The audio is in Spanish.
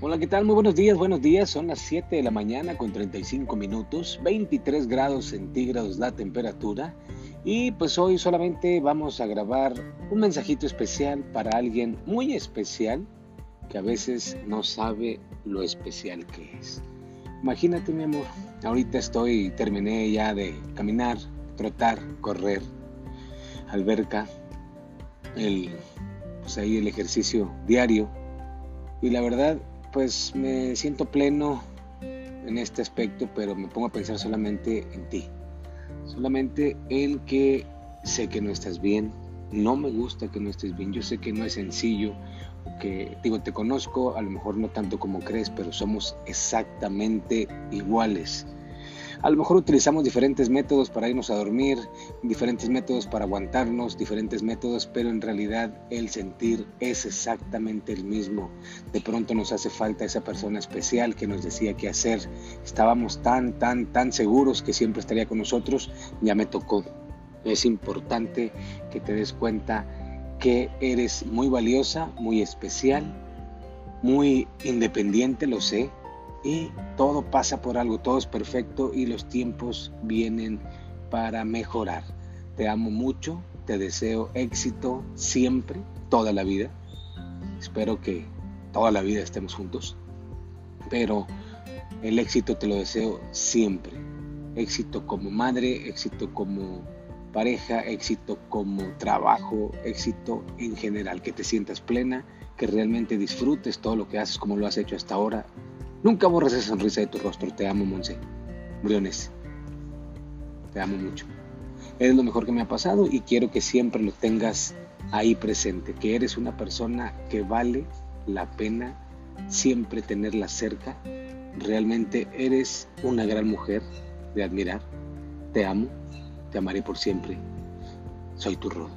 Hola, ¿qué tal? Muy buenos días, buenos días. Son las 7 de la mañana con 35 minutos, 23 grados centígrados la temperatura. Y pues hoy solamente vamos a grabar un mensajito especial para alguien muy especial que a veces no sabe lo especial que es. Imagínate mi amor, ahorita estoy, terminé ya de caminar, trotar, correr, alberca, el, pues ahí el ejercicio diario. Y la verdad, pues me siento pleno en este aspecto, pero me pongo a pensar solamente en ti. Solamente en que sé que no estás bien, no me gusta que no estés bien, yo sé que no es sencillo, que digo, te conozco, a lo mejor no tanto como crees, pero somos exactamente iguales. A lo mejor utilizamos diferentes métodos para irnos a dormir, diferentes métodos para aguantarnos, diferentes métodos, pero en realidad el sentir es exactamente el mismo. De pronto nos hace falta esa persona especial que nos decía qué hacer. Estábamos tan, tan, tan seguros que siempre estaría con nosotros. Ya me tocó. Es importante que te des cuenta que eres muy valiosa, muy especial, muy independiente, lo sé, y todo pasa por algo, todo es perfecto y los tiempos vienen para mejorar. Te amo mucho, te deseo éxito siempre, toda la vida. Espero que toda la vida estemos juntos, pero el éxito te lo deseo siempre. Éxito como madre, éxito como pareja, éxito como trabajo, éxito en general, que te sientas plena, que realmente disfrutes todo lo que haces como lo has hecho hasta ahora Nunca borres esa sonrisa de tu rostro. Te amo, Monse. Briones. Te amo mucho. Eres lo mejor que me ha pasado y quiero que siempre lo tengas ahí presente. Que eres una persona que vale la pena siempre tenerla cerca. Realmente eres una gran mujer de admirar. Te amo. Te amaré por siempre. Soy tu Rodo.